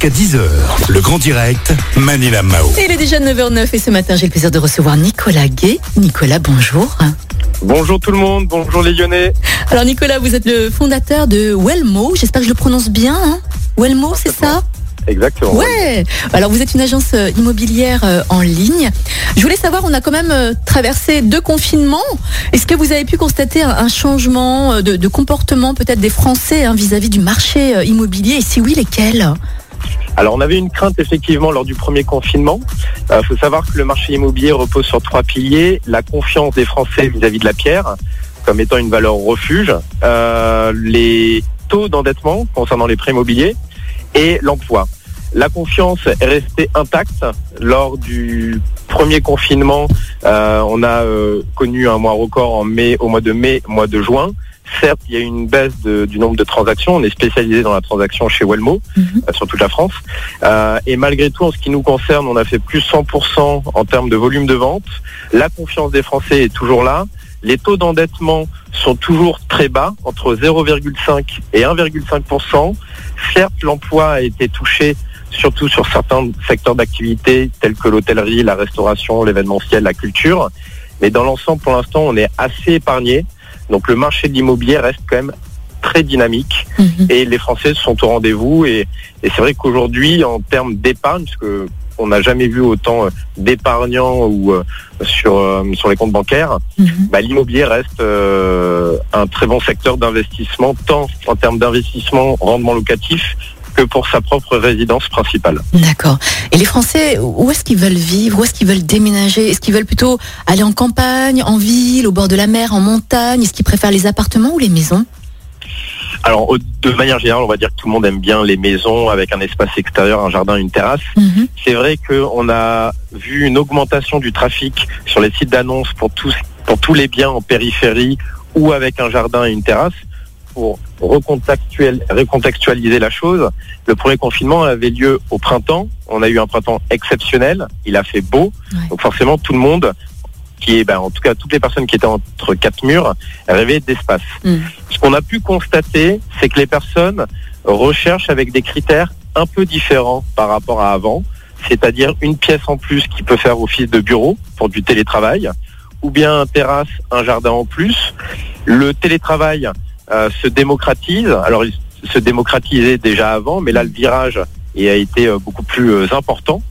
Jusqu'à 10h, le grand direct, Manila Mao. Et il est déjà 9h09 et ce matin j'ai le plaisir de recevoir Nicolas Gay. Nicolas, bonjour. Bonjour tout le monde, bonjour les Lyonnais. Alors Nicolas, vous êtes le fondateur de Wellmo, j'espère que je le prononce bien. Hein Wellmo, c'est ça? Exactement. Ouais. Alors vous êtes une agence euh, immobilière euh, en ligne. Je voulais savoir, on a quand même euh, traversé deux confinements. Est-ce que vous avez pu constater un, changement de, de comportement peut-être des Français hein, vis-à-vis du marché immobilier? Et si oui, lesquels? Alors on avait une crainte effectivement lors du premier confinement. Il faut savoir que le marché immobilier repose sur trois piliers. La confiance des Français vis-à-vis de la pierre comme étant une valeur refuge, euh, les taux d'endettement concernant les prêts immobiliers et l'emploi. La confiance est restée intacte lors du premier confinement. Euh, on a euh, connu un mois record en mai, au mois de mai, mois de juin. Certes, il y a eu une baisse de- du nombre de transactions. On est spécialisé dans la transaction chez Wellmo, Mhm. euh, sur toute la France. Euh, et malgré tout, en ce qui nous concerne, on a fait plus 100% en termes de volume de vente. La confiance des Français est toujours là. Les taux d'endettement sont toujours très bas, entre 0,5 et 1,5%. Certes, l'emploi a été touché surtout sur certains secteurs d'activité tels que l'hôtellerie, la restauration, l'événementiel, la culture. Mais dans l'ensemble, pour l'instant, on est assez épargné. Donc le marché de l'immobilier reste quand même très dynamique Mhm. et les Français sont au rendez-vous. Et, et c'est vrai qu'aujourd'hui, en termes d'épargne, parce que on n'a jamais vu autant euh, d'épargnants ou euh, sur euh, sur les comptes bancaires, Mhm. bah, l'immobilier reste euh, un très bon secteur d'investissement, tant en termes d'investissement, rendement locatif, que pour sa propre résidence principale. D'accord. Et les Français, où est-ce qu'ils veulent vivre? Où est-ce qu'ils veulent déménager? Est-ce qu'ils veulent plutôt aller en campagne, en ville, au bord de la mer, en montagne? Est-ce qu'ils préfèrent les appartements ou les maisons? Alors, de manière générale, on va dire que tout le monde aime bien les maisons avec un espace extérieur, un jardin, une terrasse. Mhm. C'est vrai qu'on a vu une augmentation du trafic sur les sites d'annonces pour tous, pour tous les biens en périphérie ou avec un jardin et une terrasse. Pour recontextualiser la chose, le premier confinement avait lieu au printemps. On a eu un printemps exceptionnel. Il a fait beau. Ouais. Donc forcément, tout le monde, qui est, ben, en tout cas toutes les personnes qui étaient entre quatre murs, rêvaient d'espace. Mm. Ce qu'on a pu constater, c'est que les personnes recherchent avec des critères un peu différents par rapport à avant, c'est-à-dire une pièce en plus qui peut faire office de bureau pour du télétravail, ou bien un terrasse, un jardin en plus. Le télétravail se démocratise. Alors il se démocratisait déjà avant, mais là le virage a été euh, beaucoup plus euh, important.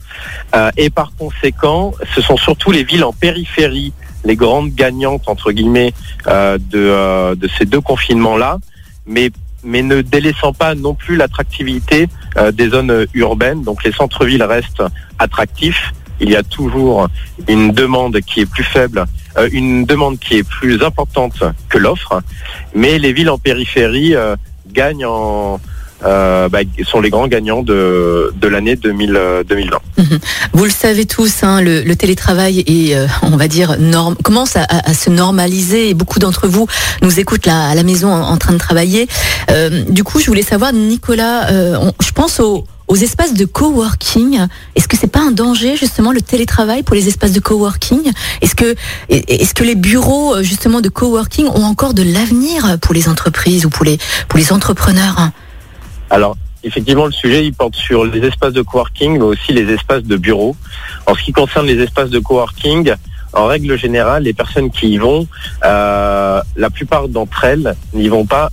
Euh, et par conséquent, ce sont surtout les villes en périphérie, les grandes gagnantes entre guillemets euh, de, euh, ces deux confinements-là, mais mais ne délaissant pas non plus l'attractivité euh, des zones euh, urbaines. Donc les centres-villes restent attractifs. Il y a toujours une demande qui est plus faible, euh, une demande qui est plus importante que l'offre, mais les villes en périphérie euh, gagnent en euh, bah, sont les grands gagnants de, de l'année 2000, euh, 2020. Vous le savez tous, hein, le, télétravail est, on va dire, norme, commence à, se normaliser et beaucoup d'entre vous nous écoutent là à la maison en, train de travailler. Du coup, je voulais savoir, Nicolas, je pense aux, aux espaces de coworking. Est-ce que c'est pas un danger justement le télétravail pour les espaces de coworking? Est-ce que est-ce que les bureaux euh, justement de coworking ont encore de l'avenir pour les entreprises ou pour les pour les entrepreneurs? Alors, effectivement, le sujet, il porte sur les espaces de coworking, mais aussi les espaces de bureau. En ce qui concerne les espaces de coworking, en règle générale, les personnes qui y vont, euh, la plupart d'entre elles n'y vont pas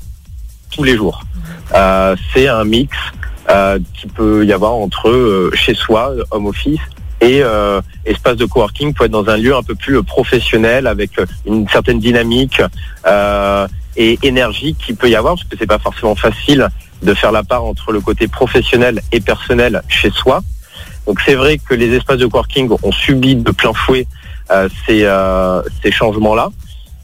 tous les jours. Euh, C'est un mix euh, qui peut y avoir entre euh, chez soi, home office, et euh, espace de coworking peut être dans un lieu un peu plus euh, professionnel avec euh, une certaine dynamique euh, et énergie qu'il peut y avoir parce que c'est pas forcément facile de faire la part entre le côté professionnel et personnel chez soi. Donc c'est vrai que les espaces de coworking ont subi de plein fouet ces, ces changements-là.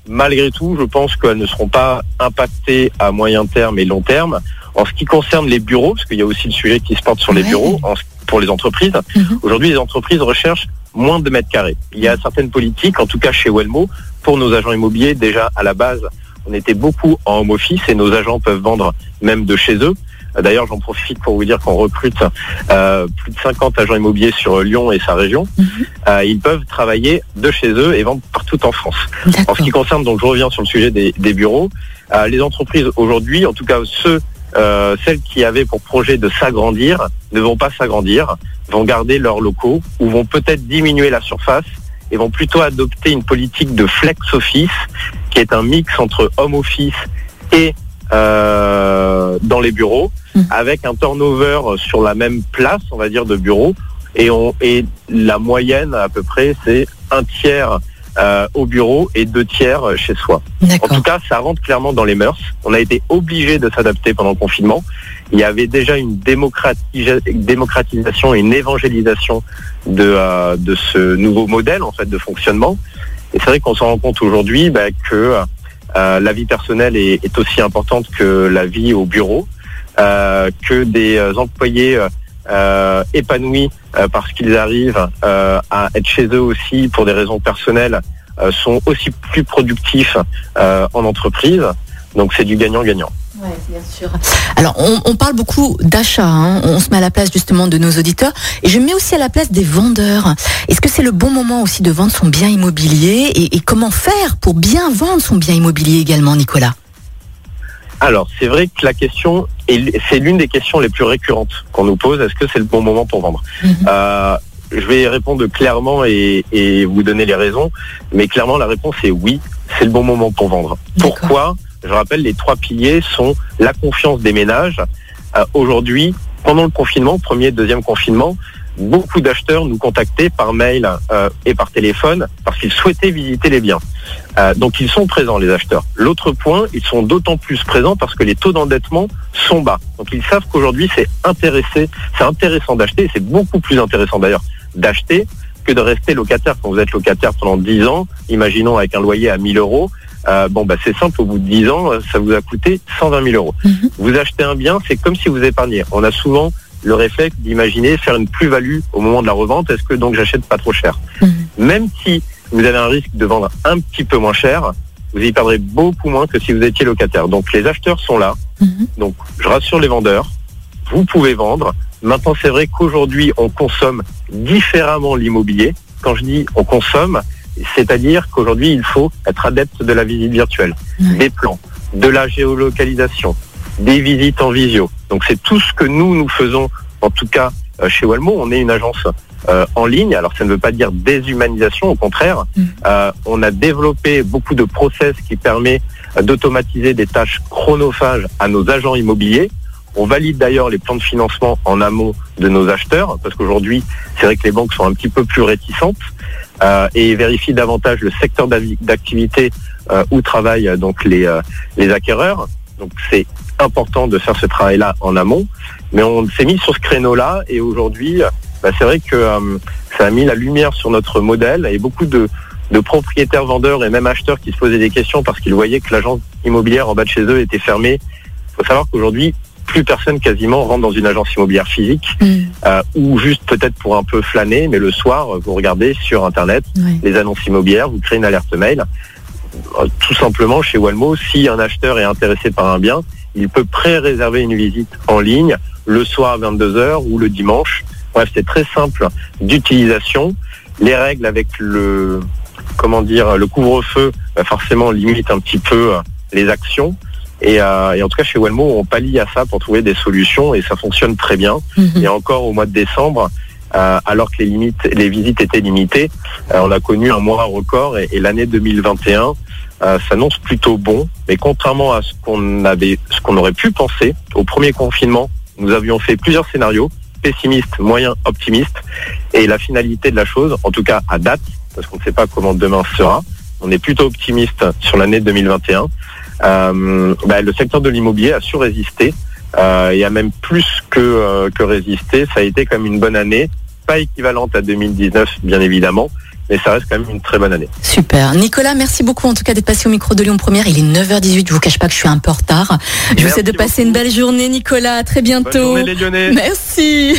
Malgré tout, je pense qu'elles ne seront pas impactées à moyen terme et long terme. En ce qui concerne les bureaux, parce qu'il y a aussi le sujet qui se porte sur les Ouais. bureaux en pour les entreprises, Mhm. aujourd'hui les entreprises recherchent moins de mètres carrés. Il y a certaines politiques, en tout cas chez Wellmo, pour nos agents immobiliers, déjà à la base, on était beaucoup en home office et nos agents peuvent vendre même de chez eux. D'ailleurs, j'en profite pour vous dire qu'on recrute euh, plus de 50 agents immobiliers sur Lyon et sa région. Mhm. Euh, ils peuvent travailler de chez eux et vendre partout en France. En ce qui concerne, donc je reviens sur le sujet des, des bureaux, euh, les entreprises aujourd'hui, en tout cas ceux euh, celles qui avaient pour projet de s'agrandir ne vont pas s'agrandir, vont garder leurs locaux ou vont peut-être diminuer la surface et vont plutôt adopter une politique de flex office qui est un mix entre home office et euh, dans les bureaux Mm. avec un turnover sur la même place, on va dire, de bureaux. Et, on, et la moyenne à peu près, c'est un tiers euh, au bureau et deux tiers chez soi. En tout cas, ça rentre clairement dans les mœurs. On a été obligé de s'adapter pendant le confinement. Il y avait déjà une démocratisa- démocratisation et une évangélisation de, euh, de ce nouveau modèle en fait de fonctionnement. Et c'est vrai qu'on s'en rend compte aujourd'hui bah, que euh, la vie personnelle est, est aussi importante que la vie au bureau, euh, que des euh, employés euh, euh, épanouis euh, parce qu'ils arrivent euh, à être chez eux aussi pour des raisons personnelles euh, sont aussi plus productifs euh, en entreprise. Donc c'est du gagnant-gagnant. Ouais, bien sûr. Alors, on, parle beaucoup d'achat. hein. On se met à la place justement de nos auditeurs. Et je me mets aussi à la place des vendeurs. Est-ce que c'est le bon moment aussi de vendre son bien immobilier? Et comment faire pour bien vendre son bien immobilier également, Nicolas? Alors c'est vrai que la question, est- c'est l'une des questions les plus récurrentes qu'on nous pose. Est-ce que c'est le bon moment pour vendre? Mhm. Euh, Je vais répondre clairement et, et vous donner les raisons. Mais clairement la réponse est oui, c'est le bon moment pour vendre. Pourquoi? Je rappelle, les trois piliers sont la confiance des ménages. Euh, Aujourd'hui, pendant le confinement, premier, deuxième confinement, beaucoup d'acheteurs nous contactaient par mail euh, et par téléphone parce qu'ils souhaitaient visiter les biens. Euh, donc ils sont présents, les acheteurs. L'autre point, ils sont d'autant plus présents parce que les taux d'endettement sont bas. Donc ils savent qu'aujourd'hui, c'est intéressé, c'est intéressant d'acheter, et c'est beaucoup plus intéressant d'ailleurs d'acheter que de rester locataire. Quand vous êtes locataire pendant 10 ans, imaginons avec un loyer à 1000 euros, euh, bon, bah, c'est simple, au bout de 10 ans, euh, ça vous a coûté 120 000 euros. Mhm. Vous achetez un bien, c'est comme si vous épargniez. On a souvent le réflexe d'imaginer faire une plus-value au moment de la revente. Est-ce que donc j'achète pas trop cher? Mhm. Même si vous avez un risque de vendre un petit peu moins cher, vous y perdrez beaucoup moins que si vous étiez locataire. Donc les acheteurs sont là. Mhm. Donc je rassure les vendeurs, vous pouvez vendre. Maintenant c'est vrai qu'aujourd'hui on consomme différemment l'immobilier. Quand je dis on consomme, c'est-à-dire qu'aujourd'hui il faut être adepte de la visite virtuelle, des plans, de la géolocalisation, des visites en visio. Donc c'est tout ce que nous nous faisons, en tout cas euh, chez Walmo. On est une agence euh, en ligne. Alors ça ne veut pas dire déshumanisation, au contraire. Mhm. Euh, on a développé beaucoup de process qui permet euh, d'automatiser des tâches chronophages à nos agents immobiliers. On valide d'ailleurs les plans de financement en amont de nos acheteurs, parce qu'aujourd'hui, c'est vrai que les banques sont un petit peu plus réticentes euh, et vérifient davantage le secteur d'activité euh, où travaillent donc les, euh, les acquéreurs. Donc c'est important de faire ce travail-là en amont, mais on s'est mis sur ce créneau-là et aujourd'hui, bah, c'est vrai que euh, ça a mis la lumière sur notre modèle et beaucoup de, de propriétaires vendeurs et même acheteurs qui se posaient des questions parce qu'ils voyaient que l'agence immobilière en bas de chez eux était fermée. Il faut savoir qu'aujourd'hui, plus personne quasiment rentre dans une agence immobilière physique Mhm. euh, ou juste peut-être pour un peu flâner, mais le soir, vous regardez sur Internet les annonces immobilières, vous créez une alerte mail. Euh, Tout simplement, chez Walmo, si un acheteur est intéressé par un bien, il peut pré-réserver une visite en ligne le soir à 22h ou le dimanche. Bref, c'est très simple d'utilisation. Les règles avec le, comment dire, le couvre-feu, bah, forcément, limite un petit peu euh, les actions. Et, euh, et en tout cas, chez Walmo, on pallie à ça pour trouver des solutions et ça fonctionne très bien. Mhm. Et encore au mois de décembre, euh, alors que les limites, les visites étaient limitées, euh, on a connu un mois record et, et l'année 2021 euh, s'annonce plutôt bon. Mais contrairement à ce qu'on avait, ce qu'on aurait pu penser au premier confinement, nous avions fait plusieurs scénarios pessimiste, moyen, optimiste. Et la finalité de la chose, en tout cas à date, parce qu'on ne sait pas comment demain sera, on est plutôt optimiste sur l'année 2021. Euh, bah, le secteur de l'immobilier a su résister euh, et a même plus que, euh, que résisté. Ça a été même une bonne année, pas équivalente à 2019 bien évidemment, mais ça reste quand même une très bonne année. Super. Nicolas, merci beaucoup en tout cas d'être passé au micro de Lyon Première. Il est 9h18. Je vous cache pas que je suis un peu en retard. Je vous souhaite de passer beaucoup. une belle journée, Nicolas. À très Bonne bientôt. journée les Lyonnais Merci.